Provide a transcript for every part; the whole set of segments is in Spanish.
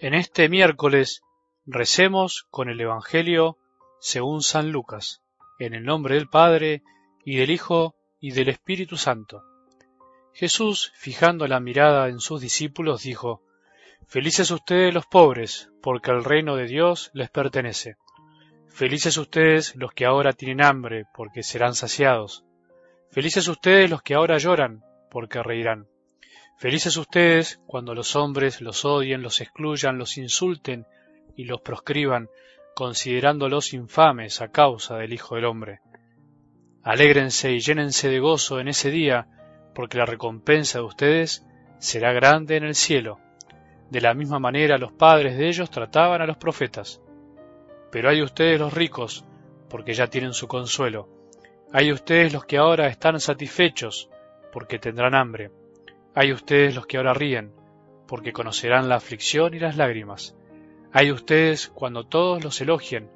En este miércoles recemos con el Evangelio según San Lucas, en el nombre del Padre, y del Hijo, y del Espíritu Santo. Jesús, fijando la mirada en sus discípulos, dijo, Felices ustedes los pobres, porque el reino de Dios les pertenece. Felices ustedes los que ahora tienen hambre, porque serán saciados. Felices ustedes los que ahora lloran, porque reirán. Felices ustedes cuando los hombres los odien, los excluyan, los insulten y los proscriban, considerándolos infames a causa del Hijo del Hombre. Alégrense y llénense de gozo en ese día, porque la recompensa de ustedes será grande en el cielo. De la misma manera los padres de ellos trataban a los profetas. Pero hay ustedes los ricos, porque ya tienen su consuelo. Hay ustedes los que ahora están satisfechos, porque tendrán hambre. Hay ustedes los que ahora ríen, porque conocerán la aflicción y las lágrimas. Hay ustedes cuando todos los elogien,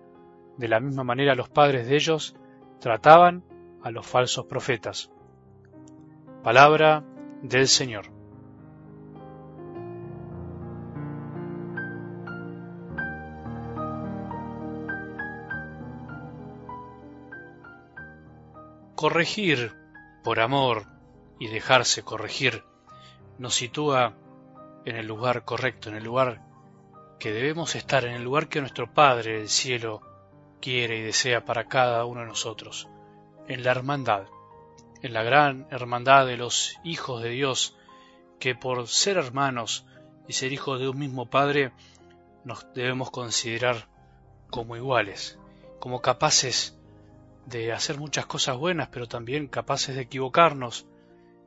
de la misma manera los padres de ellos trataban a los falsos profetas. Palabra del Señor. Corregir por amor y dejarse corregir nos sitúa en el lugar correcto, en el lugar que debemos estar, en el lugar que nuestro Padre del cielo quiere y desea para cada uno de nosotros, en la hermandad, en la gran hermandad de los hijos de Dios, que por ser hermanos y ser hijos de un mismo Padre, nos debemos considerar como iguales, como capaces de hacer muchas cosas buenas, pero también capaces de equivocarnos,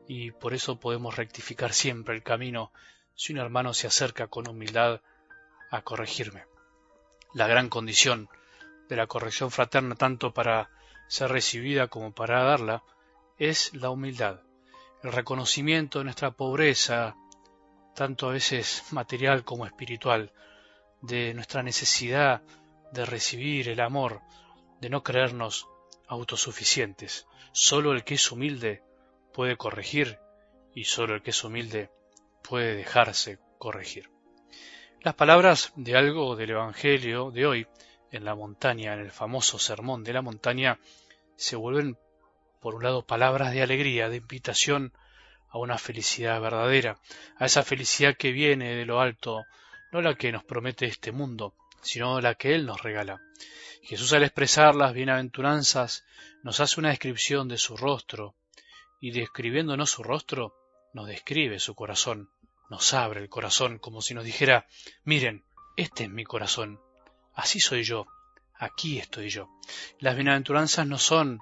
y por eso podemos rectificar siempre el camino si un hermano se acerca con humildad a corregirme. La gran condición de la corrección fraterna, tanto para ser recibida como para darla, es la humildad, el reconocimiento de nuestra pobreza, tanto a veces material como espiritual, de nuestra necesidad de recibir el amor, de no creernos autosuficientes. Solo el que es humilde puede corregir y solo el que es humilde puede dejarse corregir. Las palabras de algo del Evangelio de hoy en la montaña, en el famoso sermón de la montaña, se vuelven, por un lado, palabras de alegría, de invitación a una felicidad verdadera, a esa felicidad que viene de lo alto, no la que nos promete este mundo, sino la que Él nos regala. Jesús al expresar las bienaventuranzas nos hace una descripción de su rostro, y describiéndonos su rostro, nos describe su corazón, nos abre el corazón como si nos dijera, miren, este es mi corazón, así soy yo, aquí estoy yo. Las bienaventuranzas no son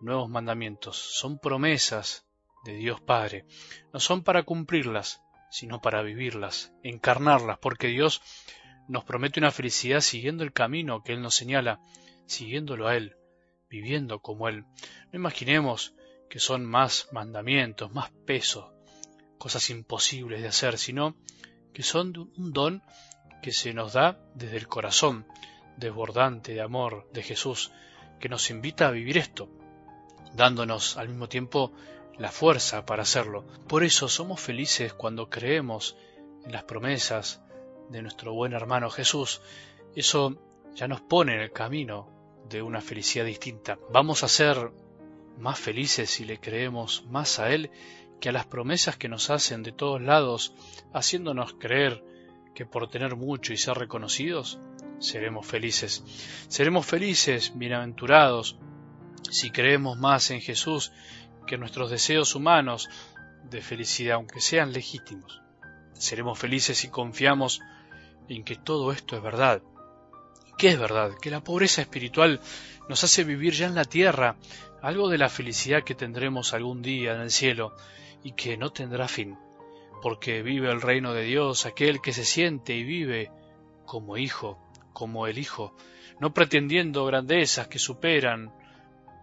nuevos mandamientos, son promesas de Dios Padre, no son para cumplirlas, sino para vivirlas, encarnarlas, porque Dios nos promete una felicidad siguiendo el camino que Él nos señala, siguiéndolo a Él, viviendo como Él. No imaginemos que son más mandamientos, más peso, cosas imposibles de hacer, sino que son un don que se nos da desde el corazón desbordante de amor de Jesús, que nos invita a vivir esto, dándonos al mismo tiempo la fuerza para hacerlo. Por eso somos felices cuando creemos en las promesas de nuestro buen hermano Jesús. Eso ya nos pone en el camino de una felicidad distinta. Vamos a ser más felices si le creemos más a Él que a las promesas que nos hacen de todos lados, haciéndonos creer que por tener mucho y ser reconocidos, seremos felices. Seremos felices, bienaventurados, si creemos más en Jesús que nuestros deseos humanos de felicidad, aunque sean legítimos. Seremos felices si confiamos en que todo esto es verdad. ¿Qué es verdad? Que la pobreza espiritual nos hace vivir ya en la tierra algo de la felicidad que tendremos algún día en el cielo y que no tendrá fin, porque vive el reino de Dios aquel que se siente y vive como hijo, como el hijo, no pretendiendo grandezas que superan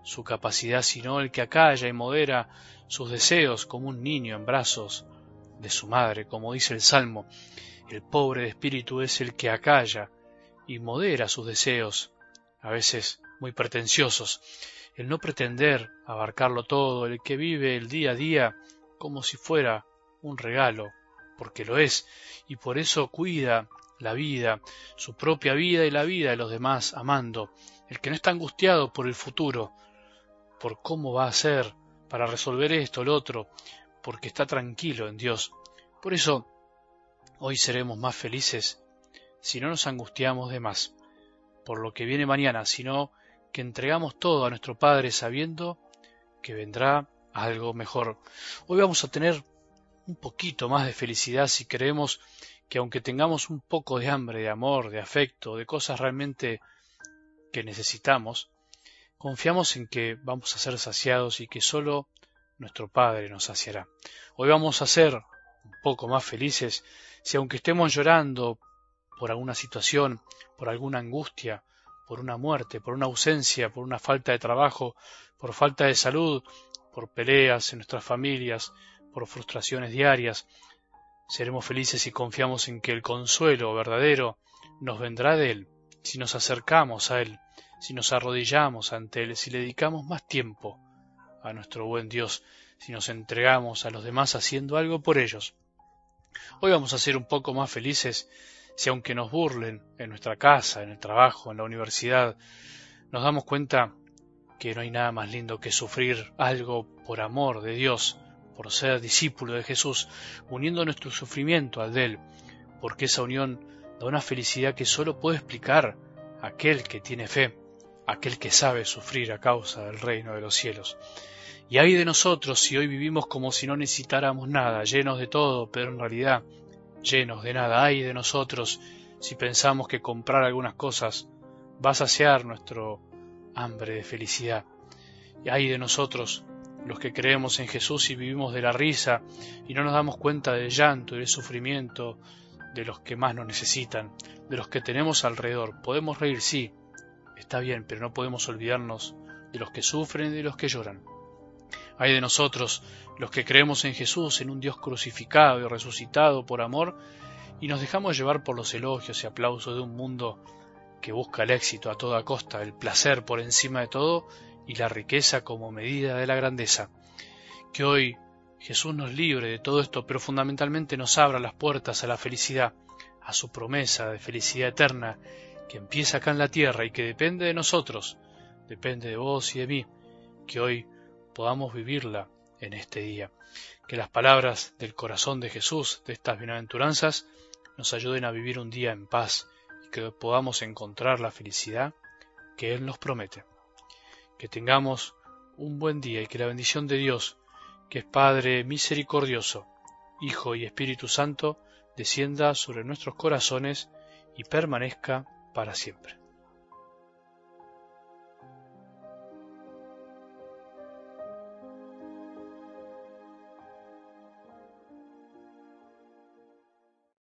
su capacidad, sino el que acalla y modera sus deseos como un niño en brazos de su madre, como dice el Salmo. El pobre de espíritu es el que acalla y modera sus deseos, a veces muy pretenciosos, el no pretender abarcarlo todo, el que vive el día a día como si fuera un regalo, porque lo es, y por eso cuida la vida, su propia vida y la vida de los demás, amando, el que no está angustiado por el futuro, por cómo va a ser para resolver esto lo otro, porque está tranquilo en Dios. Por eso, hoy seremos más felices si no nos angustiamos de más por lo que viene mañana, sino que entregamos todo a nuestro Padre sabiendo que vendrá algo mejor. Hoy vamos a tener un poquito más de felicidad si creemos que aunque tengamos un poco de hambre, de amor, de afecto, de cosas realmente que necesitamos, confiamos en que vamos a ser saciados y que solo nuestro Padre nos saciará. Hoy vamos a ser un poco más felices si aunque estemos llorando por alguna situación, por alguna angustia, por una muerte, por una ausencia, por una falta de trabajo, por falta de salud, por peleas en nuestras familias, por frustraciones diarias, seremos felices si confiamos en que el consuelo verdadero nos vendrá de Él, si nos acercamos a Él, si nos arrodillamos ante Él, si le dedicamos más tiempo a nuestro buen Dios, si nos entregamos a los demás haciendo algo por ellos. Hoy vamos a ser un poco más felices si aunque nos burlen en nuestra casa, en el trabajo, en la universidad, nos damos cuenta que no hay nada más lindo que sufrir algo por amor de Dios, por ser discípulo de Jesús, uniendo nuestro sufrimiento al de Él, porque esa unión da una felicidad que solo puede explicar aquel que tiene fe, aquel que sabe sufrir a causa del reino de los cielos. Y hay de nosotros si hoy vivimos como si no necesitáramos nada, llenos de todo, pero en realidad llenos de nada hay de nosotros si pensamos que comprar algunas cosas va a saciar nuestro hambre de felicidad. Y hay de nosotros los que creemos en Jesús y vivimos de la risa y no nos damos cuenta del llanto y del sufrimiento de los que más nos necesitan, de los que tenemos alrededor. Podemos reír, sí, está bien, pero no podemos olvidarnos de los que sufren y de los que lloran. Hay de nosotros los que creemos en Jesús, en un Dios crucificado y resucitado por amor, y nos dejamos llevar por los elogios y aplausos de un mundo que busca el éxito a toda costa, el placer por encima de todo y la riqueza como medida de la grandeza. Que hoy Jesús nos libre de todo esto, pero fundamentalmente nos abra las puertas a la felicidad, a su promesa de felicidad eterna, que empieza acá en la tierra y que depende de nosotros, depende de vos y de mí, que hoy podamos vivirla en este día. Que las palabras del corazón de Jesús, de estas bienaventuranzas, nos ayuden a vivir un día en paz y que podamos encontrar la felicidad que Él nos promete. Que tengamos un buen día y que la bendición de Dios, que es Padre misericordioso, Hijo y Espíritu Santo, descienda sobre nuestros corazones y permanezca para siempre.